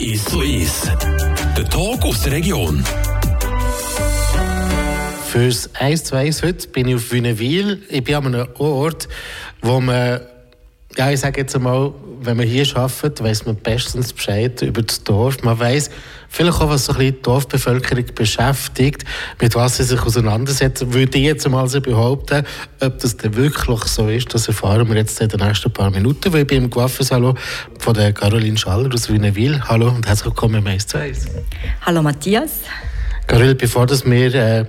Ist so ist. Der Talk aus der Region. Fürs 1 zu 1 heute bin ich auf Wünnewil. Ich bin an einem Ort, wo man, ja, ich sage jetzt einmal, wenn man hier arbeitet, weiß man bestens Bescheid über das Dorf. Man weiß vielleicht auch, was so ein bisschen die Dorfbevölkerung beschäftigt, mit was sie sich auseinandersetzen. Würde ich jetzt einmal so behaupten, ob das denn wirklich so ist, das erfahren wir jetzt in den nächsten paar Minuten, weil ich bin im Coiffeursalon von der Caroline Schaller aus Wünnewil. Hallo und herzlich willkommen im 1 zu 1. Hallo Matthias. Caroline, bevor das wir äh,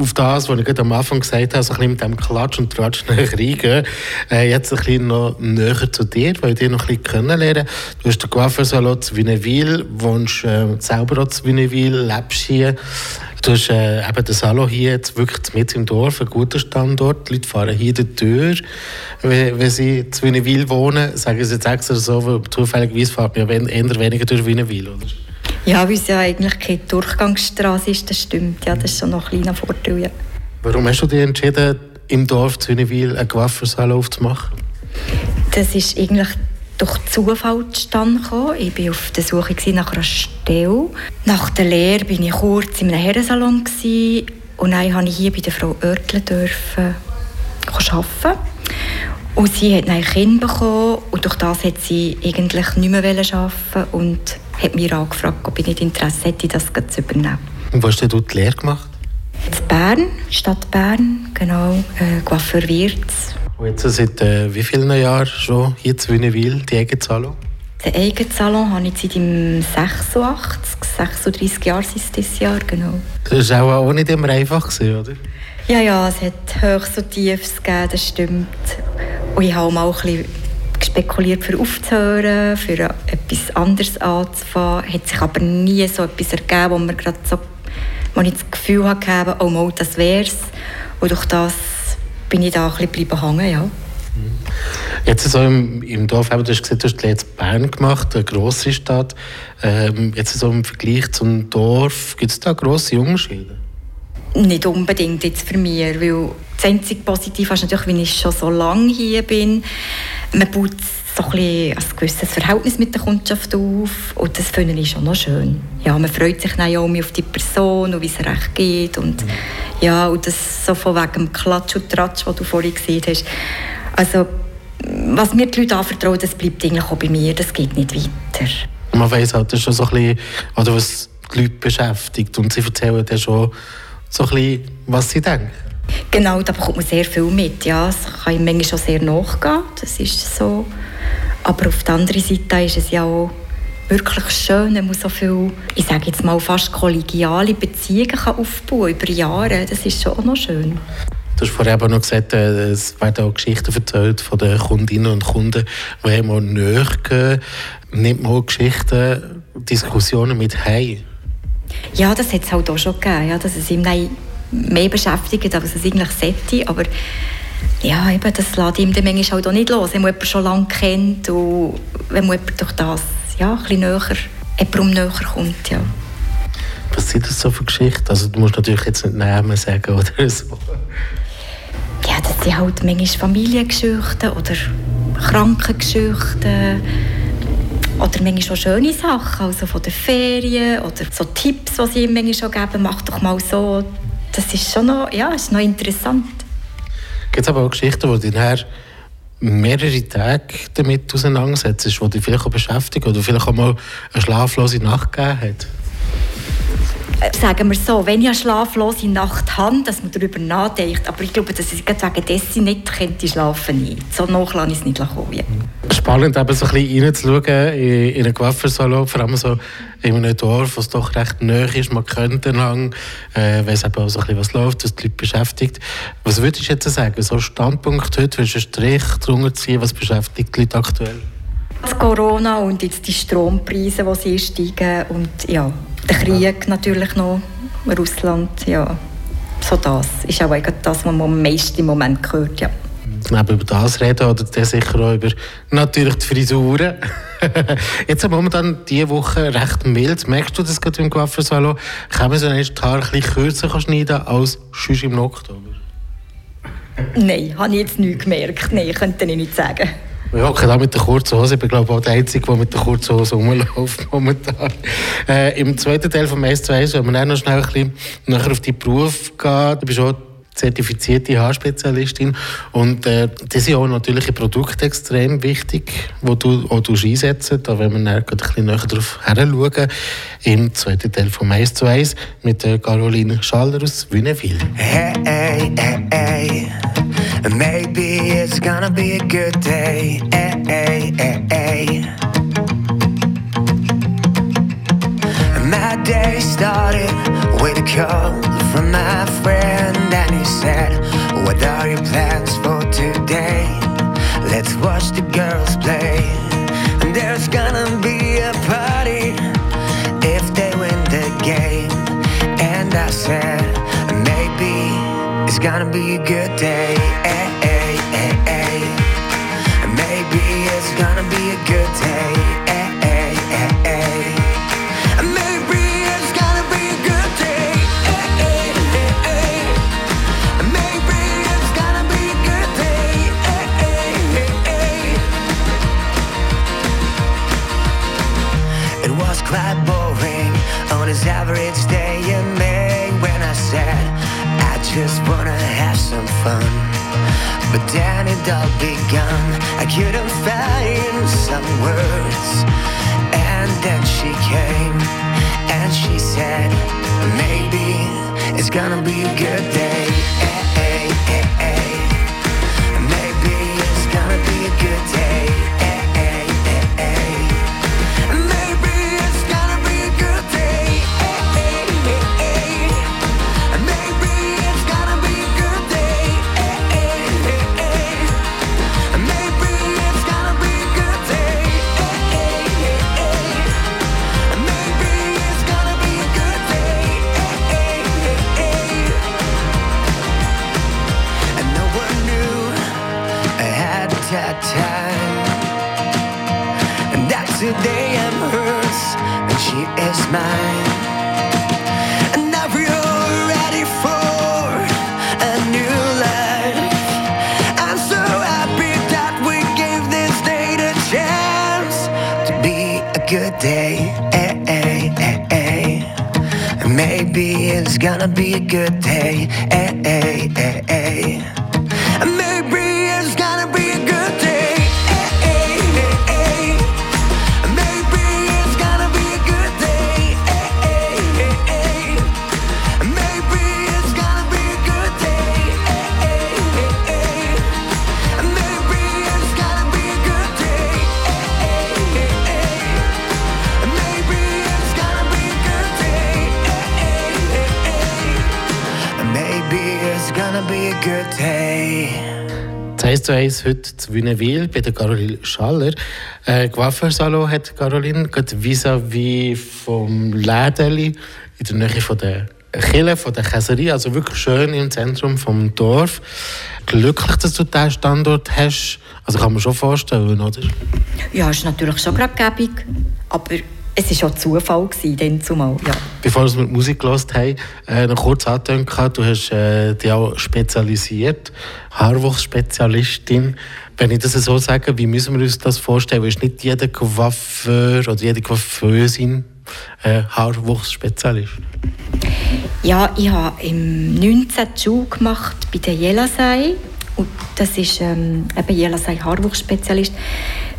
auf das, was ich gerade am Anfang gesagt habe, so ein mit dem Klatsch und Tratsch reingehen. Äh, jetzt ein bisschen noch näher zu dir, weil ich dich noch ein bisschen kennenlernen. Du hast den Coiffeursalon zu Wünnewil, wohnst äh, selber auch zu Wünnewil, lebst hier. Du hast äh, eben den Salon hier jetzt wirklich mit im Dorf, ein guter Standort. Die Leute fahren hier die Tür, wenn, wenn sie zu Wünnewil wohnen. Sagen sie jetzt extra so, zufälligerweise fährt man ja eher weniger durch Wünnewil, oder? Ja, weil es ja eigentlich keine Durchgangsstraße ist, das stimmt. Ja, das ist schon noch ein kleiner Vorteil. Ja. Warum hast du dich entschieden, im Dorf Züniwil einen Coiffeursalon aufzumachen? Das ist eigentlich durch Zufall zustande gekommen. Ich war auf der Suche nach einer Stelle. Nach der Lehre war ich kurz in einem Herrensalon und dann durfte ich hier bei der Frau Oertle dürfen arbeiten. Und sie hat ein Kind bekommen und durch das hat sie eigentlich nicht mehr arbeiten und hat mich angefragt, ob ich nicht Interesse hätte, das zu übernehmen. Und wo hast du die Lehre gemacht? In Bern, Stadt Bern, genau, äh, Coiffeur Wirz. Und jetzt seit äh, wie vielen Jahren schon hier zu Wünnewil, die eigene Salon? Den eigenen Salon habe ich seit dem 86, 36 Jahre ist dieses Jahr, genau. Das war auch nicht immer einfach, oder? Ja, ja, es hat Höchst und Tiefs gegeben, das stimmt. Und ich habe auch ein bisschen spekuliert, für aufzuhören, für etwas anderes anzufangen. Hat sich aber nie so etwas ergeben, wo mir gerade so, wo ich das Gefühl hatte, oh mal, das wär's. Und durch das bin ich da ein bisschen hängen, ja. Jetzt so im, im Dorf, du hast gesagt, du hast jetzt Bern gemacht, eine grosse Stadt. Ähm, jetzt so im Vergleich zum Dorf, gibt es da grosse Unterschiede? Nicht unbedingt jetzt für mich, weil das einzige Positive ist natürlich, wenn ich schon so lange hier bin, man baut so ein, ein gewisses Verhältnis mit der Kundschaft auf und das finde ich schon noch schön. Ja, man freut sich dann auch auf die Person und wie es recht geht und ja, und das so von wegen dem Klatsch und Tratsch, was du vorhin gesehen hast. Also, was mir die Leute anvertrauen, das bleibt eigentlich auch bei mir, das geht nicht weiter. Man weiss halt schon so ein bisschen, oder was die Leute beschäftigt und sie erzählen dann schon so ein bisschen, was sie denken. Genau, da bekommt man sehr viel mit. Ja, es kann ihm manchmal schon sehr nachgehen, das ist so. Aber auf der anderen Seite ist es ja auch wirklich schön, man muss so viel, ich sage jetzt mal fast kollegiale Beziehungen kann aufbauen über Jahre. Das ist schon auch noch schön. Du hast vorhin aber noch gesagt, äh, es werden auch Geschichten erzählt von den Kundinnen und Kunden, die einmal näher gehen. Nimmt man auch Geschichten, Diskussionen mit heim? Ja, das hat es halt auch schon gegeben, ja, dass es ihm mehr beschäftigt, als es eigentlich sollte. Aber ja, eben, das lässt ihm dann manchmal halt auch nicht los, wenn man jemanden schon lange kennt und wenn man durch das ja, ein bisschen näher, jemandem näher kommt. Ja. Was sind das so für Geschichten? Also du musst natürlich jetzt nicht Namen sagen oder so. Ja, das sind halt manchmal Familiengeschichten oder Krankengeschichten oder manchmal schon schöne Sachen, also von den Ferien oder so Tipps, die sie ihm manchmal schon geben, mach doch mal so. Das ist schon noch, ja, ist noch interessant. Gibt es aber auch Geschichten, wo dich mehrere Tage damit auseinandersetzt, die dich vielleicht auch beschäftigen oder vielleicht auch mal eine schlaflose Nacht gegeben hat? Sagen wir so, wenn ich eine schlaflose Nacht habe, dass man darüber nachdenkt. Aber ich glaube, dass ich wegen dessen nicht könnte schlafen nicht. So nach lasse ich es nicht kommen. Spannend, eben so ein bisschen reinzuschauen in, in einen Coiffeursalon, vor allem so in einem Dorf, was doch recht nahe ist. Man kennt den Hang, äh, weiss eben auch so ein bisschen, was läuft, was die Leute beschäftigt. Was würdest du jetzt sagen, so ein Standpunkt heute, willst du einen Strich drunter ziehen, was beschäftigt die Leute aktuell? Das Corona und jetzt die Strompreise, die sie steigen und ja, der Krieg natürlich noch, Russland, ja, so das ist auch das, was man am meisten im Moment hört, ja. Neben über das reden oder dann sicher auch über natürlich die Frisuren. Jetzt haben wir momentan diese Woche recht mild. Merkst du das gerade im Coiffeursalon? Kann man so ein Haar ein bisschen kürzer schneiden als sonst im Oktober? Nein, habe ich jetzt nicht gemerkt. Nein, könnte ich nicht sagen. Wir hocken da mit der kurzen Hose. Ich bin glaube auch der Einzige, der mit der kurzen Hose rumläuft momentan. Äh, Im zweiten Teil von «Mais zu 1» wenn wir dann noch schnell ein bisschen nachher auf die Beruf gehen. Du bist auch zertifizierte Haarspezialistin und äh, das sind auch natürliche Produkte extrem wichtig, die du auch einsetzen da werden wir dann ein bisschen näher darauf schauen. Im zweiten Teil von «Mais zu 1» mit äh, Caroline Schaller aus Wünnewil. Hey, hey, hey, hey. Maybe it's gonna be a good day. Hey, hey, hey, hey. My day started with a call from my friend, and he said, What are your plans for today? Let's watch the girls play. And there's gonna be a party if they win the game. And I said, Maybe it's gonna be a good day. Maybe it's gonna be a good day. Average day in May when I said I just wanna have some fun. But then it all begun. I couldn't find some words. And then she came and she said, Maybe it's gonna be a good day. Hey, hey, hey. Maybe it's gonna be a good day. Day. Eh, eh, eh, Maybe it's gonna be a good day. Eh. Das 1 zu 1 heute zu Wünnewil bei der Caroline Schaller. Äh, Coiffeursalon hat Caroline gerade vis-à-vis vom Lädeli in der Nähe von der Kille, von der Käserie, also wirklich schön im Zentrum vom Dorf. Glücklich, dass du diesen Standort hast. Also kann man schon vorstellen, oder? Ja, ist natürlich schon gerade gäbig, aber es war auch Zufall, gewesen, dann zumal, ja. Bevor wir die Musik gehört haben, äh, noch kurz angetönt, du hast äh, dich auch spezialisiert, Haarwuchsspezialistin. Wenn ich das so sage, wie müssen wir uns das vorstellen? Ist nicht jeder Coiffeur oder jede Coiffeusin äh, Haarwuchsspezialist? Ja, ich habe im 19. die Schule gemacht bei der Jelasei. Und das ist ähm, eben Jelasei Haarwuchsspezialist.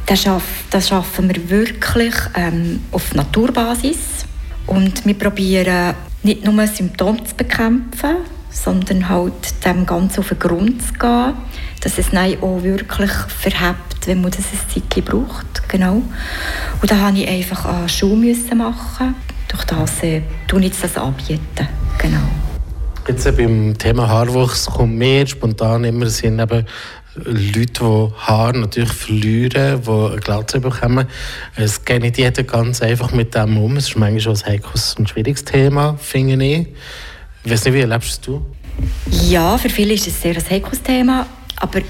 Da schaff, das schaffen wir wirklich ähm, auf Naturbasis. Und wir probieren nicht nur Symptome zu bekämpfen, sondern halt dem Ganzen auf den Grund zu gehen, dass es dann auch wirklich verhebt, wenn man das ein Zeitchen braucht. Genau. Und da musste ich einfach eine Schule machen. Durch das äh, tue ich das anbieten. Genau. Jetzt äh, beim Thema Haarwuchs kommt mir spontan immer Sinn, Leute, die Haar natürlich verlieren, die eine Glatze bekommen. Es geht nicht jeder ganz einfach mit dem um. Es ist manchmal ein heikles und schwieriges Thema, finde ich. Ich weiß nicht, wie erlebst du Ja, für viele ist es sehr ein heikles Thema, aber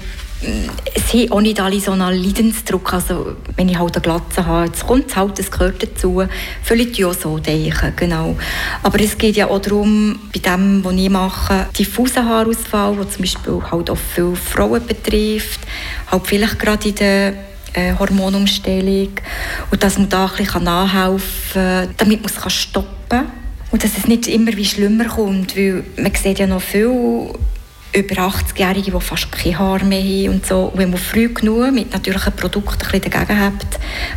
es haben auch nicht alle so einen Leidensdruck. Also, wenn ich halt eine Glatze habe, jetzt kommt es halt, es gehört dazu. Viele auch so denken, genau. Aber es geht ja auch darum, bei dem, was ich mache, diffusen Haarausfall, der zum Beispiel halt auch viele Frauen betrifft, halt vielleicht gerade in der äh, Hormonumstellung und dass man da ein bisschen nachhelfen kann, damit man es stoppen kann. Und dass es nicht immer wie schlimmer kommt, weil man sieht ja noch viel über 80-Jährige, die fast keine Haare mehr haben und so. Und wenn man früh genug mit natürlichen Produkten ein dagegen hat,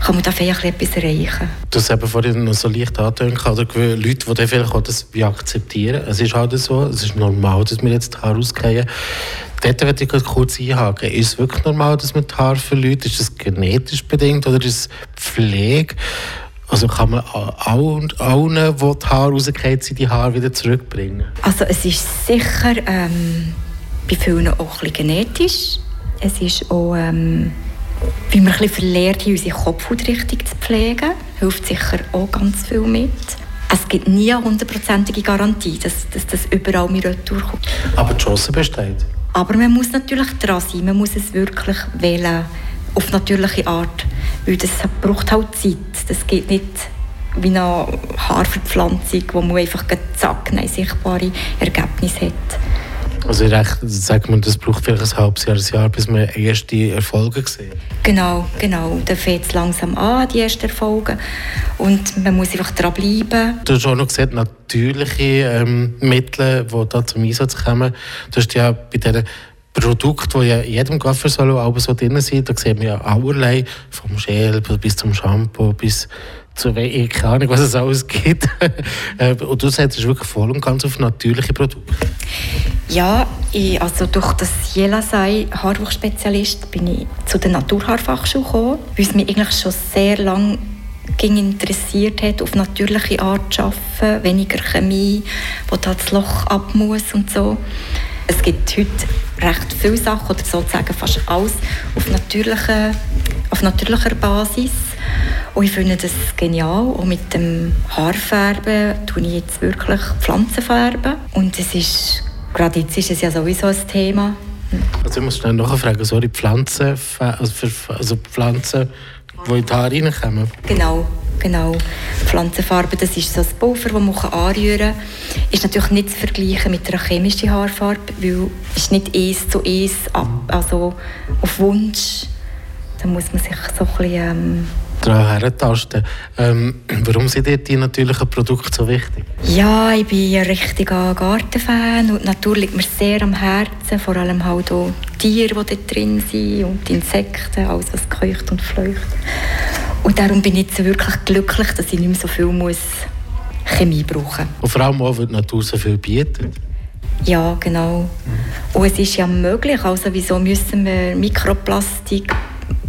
kann man da vielleicht etwas erreichen. Du hast eben vorhin noch so leicht angetönt, oder Leute, die vielleicht auch das akzeptieren. Es ist halt so, es ist normal, dass wir jetzt die Haare ausgehen. Dort möchte ich kurz einhaken. Ist es wirklich normal, dass man die Haare verliert? Ist das genetisch bedingt oder ist es Pflege? Also kann man allen, allen die die Haare rausgefallen sind, die Haare wieder zurückbringen? Also es ist sicher ähm, bei vielen auch ein bisschen genetisch. Es ist auch, ähm, wie wir ein bisschen verlernt unsere Kopfhaut richtig zu pflegen. Hilft sicher auch ganz viel mit. Es gibt nie eine hundertprozentige Garantie, dass, dass das überall mit durchkommt. Aber die Chance besteht? Aber man muss natürlich dran sein. Man muss es wirklich wählen auf natürliche Art. Weil das braucht halt Zeit. Das geht nicht wie eine Haarverpflanzung, wo man einfach zack, sichtbare Ergebnisse hat. Also recht, sagt man, das braucht vielleicht ein halbes Jahr, ein Jahr, bis man erste Erfolge sieht? Genau, genau. Dann fängt es langsam an, die ersten Erfolge. Und man muss einfach dranbleiben. Du hast auch noch gesehen, natürliche ähm, Mittel, die da zum Einsatz kommen. Du hast ja bei diesen Produkte, die ja in jedem Kaffeesalo auch so drin sind, da sieht man ja allerlei, vom Gel bis zum Shampoo, bis zu ich keine Ahnung, was es alles gibt. Äh, und du setzt wirklich voll und ganz auf natürliche Produkte. Ja, ich, also durch das Jela sei Haarwuchsspezialist bin ich zu der Naturhaarfachschule gekommen, weil es mich eigentlich schon sehr lange interessiert hat, auf natürliche Art zu arbeiten, weniger Chemie, wo da das Loch ab muss und so. Es gibt heute recht viele Sachen, oder sozusagen fast alles, auf natürlicher, auf natürlicher Basis. Und ich finde das genial. Und mit dem Haarfärben tue ich jetzt wirklich Pflanzen färben. Und es ist, gerade jetzt ist es ja sowieso ein Thema. Also ich muss schnell nachfragen, sorry, Pflanzen, also, für, also Pflanzen, die in die Haare reinkommen? Genau, genau. Pflanzenfarbe, das ist so ein Pulver, das man anrühren kann. Ist natürlich nicht zu vergleichen mit einer chemischen Haarfarbe, weil es ist nicht eins zu eins, also auf Wunsch. Da muss man sich so ein bisschen... Ähm, daran herentasten. Ähm, warum sind dir die natürlichen Produkte so wichtig? Ja, ich bin ein richtiger Gartenfan und die Natur liegt mir sehr am Herzen, vor allem halt auch die Tiere, die dort drin sind und die Insekten, alles was keucht und fleucht. Und darum bin ich jetzt wirklich glücklich, dass ich nicht mehr so viel muss Chemie brauchen muss. Und vor allem auch, weil die Natur so viel bietet. Ja, genau. Und es ist ja möglich, also wieso müssen wir Mikroplastik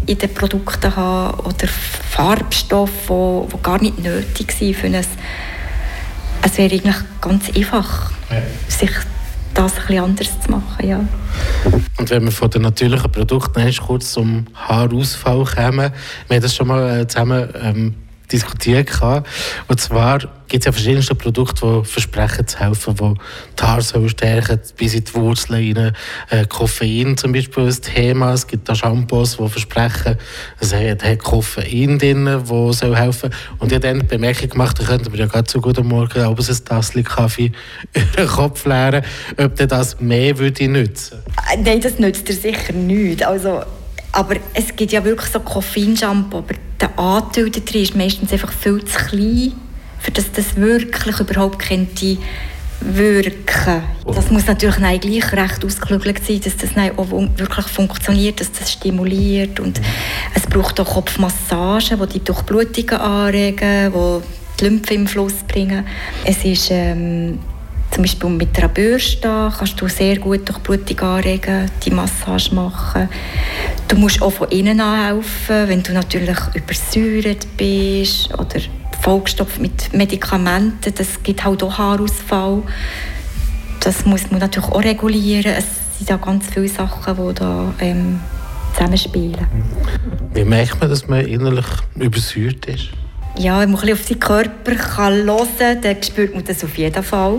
in den Produkten haben oder Farbstoffe, die, die gar nicht nötig sind für ein... Es wäre eigentlich ganz einfach, ja. sich das etwas anders zu machen, ja. Und wenn wir von den natürlichen Produkten kurz zum Haarausfall kommen, wir haben das schon mal äh, zusammen ähm, diskutiert. Und zwar gibt es ja verschiedenste Produkte, die versprechen zu helfen, die die Haare stärken, bis in die Wurzeln rein. Äh, Koffein zum Beispiel ist ein Thema. Es gibt da Shampoos, die versprechen, es hat Koffein drin, das soll helfen Und ich habe dann die Bemerkung gemacht, da könnten wir ja gerade zu guten Morgen aber ein Tassel Kaffee über den Kopf leeren, ob das mehr würde nützen würde. Nein, das nützt dir sicher nicht. Also aber es gibt ja wirklich so Koffeinshampoo, aber der Anteil da drin ist meistens einfach viel zu klein, für dass das wirklich überhaupt könnte wirken. Das muss natürlich dann gleich recht ausgeklügelt sein, dass das dann auch wirklich funktioniert, dass das stimuliert und es braucht auch Kopfmassagen, die die Durchblutungen anregen, die die Lymphe im Fluss bringen. Es ist ähm, zum Beispiel mit einer Bürste kannst du sehr gut durch Blutung anregen, die Massage machen. Du musst auch von innen helfen, wenn du natürlich übersäuert bist oder vollgestopft mit Medikamenten. Das gibt halt auch Haarausfall. Das muss man natürlich auch regulieren. Es sind da ganz viele Sachen, die da ähm, zusammenspielen. Wie merkt man, dass man innerlich übersäuert ist? Ja, wenn man ein auf seinen Körper kann hören kann, dann spürt man das auf jeden Fall.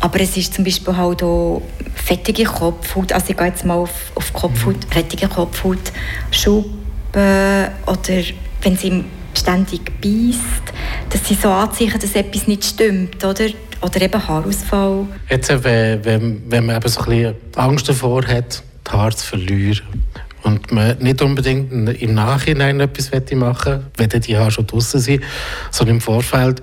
Aber es ist zum Beispiel halt auch fettige Kopfhaut, also ich gehe jetzt mal auf, auf Kopfhaut, mhm. fettige Kopfhaut, Schuppen oder wenn sie ständig beißt, das sind so Anzeichen, dass etwas nicht stimmt, oder? Oder eben Haarausfall. Jetzt, wenn, wenn, wenn man eben so ein bisschen Angst davor hat, die Haare zu verlieren, und man nicht unbedingt im Nachhinein etwas machen wenn die Haare schon draußen sind, sondern im Vorfeld.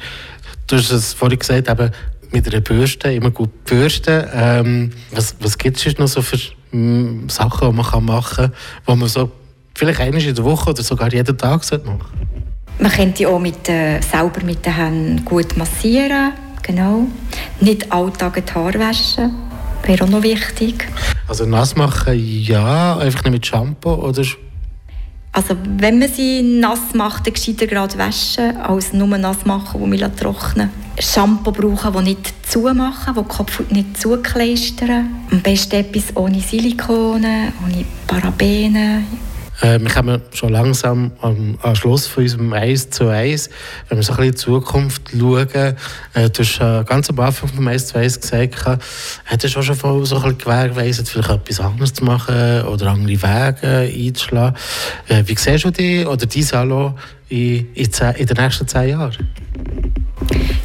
Du hast es vorhin gesagt, eben mit einer Bürste, immer gut bürsten. Ähm, was was gibt es noch so für m, mm, Sachen, die man machen kann, die man so vielleicht einmal in der Woche oder sogar jeden Tag machen sollte? Man könnte auch mit, äh, selber mit den Händen gut massieren. Genau. Nicht alltag die Haare waschen. Wäre auch noch wichtig. Also nass machen, ja. Einfach nicht mit Shampoo oder... Also wenn man sie nass macht, dann gescheiter gerade waschen, als nur nass machen, wo man trocknen Shampoo brauchen, das nicht zumachen, das die Kopfhaut nicht zukleistern. Am besten etwas ohne Silikone, ohne Parabene. Äh, wir kommen schon langsam am, am Schluss von unserem 1 zu 1. Wenn wir so ein bisschen in die Zukunft schauen, äh, du hast äh, ganz am Anfang vom 1 zu 1 gesagt, hättest du auch schon voll so ein bisschen gewährleistet, vielleicht etwas anderes zu machen oder andere Wege einzuschlagen. Äh, wie siehst du dich oder dein Salon in, in, in den nächsten zehn Jahren?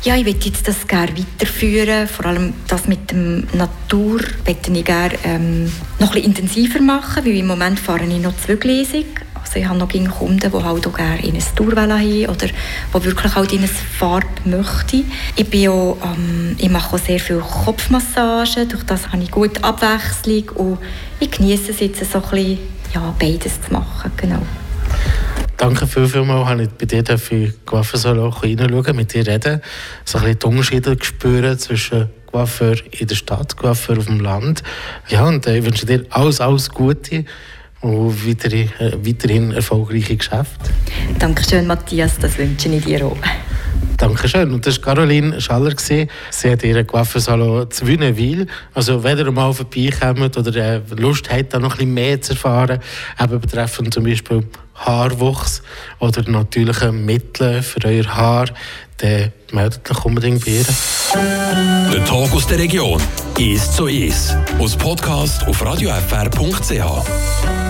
Ja, ich möchte jetzt das gerne weiterführen. Vor allem das mit der Natur möchte ich gerne ähm, noch ein intensiver machen, weil im Moment fahre ich noch zweigleisig. Also ich habe noch Kunden, die halt auch gerne in eine Tour haben oder die wirklich halt in eine Farbe möchten. Ich, auch, ähm, ich mache auch sehr viel Kopfmassagen, durch das habe ich gute Abwechslung und ich genieße es jetzt so ein bisschen, ja, beides zu machen. Genau. Danke viel, vielmals, dass ich bei dir in Coiffeur reinschauen mit dir reden, so ein bisschen die Unterschiede spüren zwischen Coiffeur in der Stadt, Coiffeur auf dem Land. Ja, und äh, ich wünsche dir alles, alles Gute und weiterhin, äh, weiterhin erfolgreiche Geschäfte. Dankeschön, Matthias, das wünsche ich dir auch. Dankeschön. Und das war Caroline Schaller. Sie hat ihren Coiffeursalon zu Wünnewil. Also, wenn ihr mal vorbeikommt oder äh, Lust habt, da noch ein bisschen mehr zu erfahren, eben betreffend zum Beispiel Haarwuchs oder natürliche Mittel für euer Haar, dann meldet euch unbedingt bei ihr. Der Tag aus der Region ist so ist. Aus Podcast auf radiofr.ch.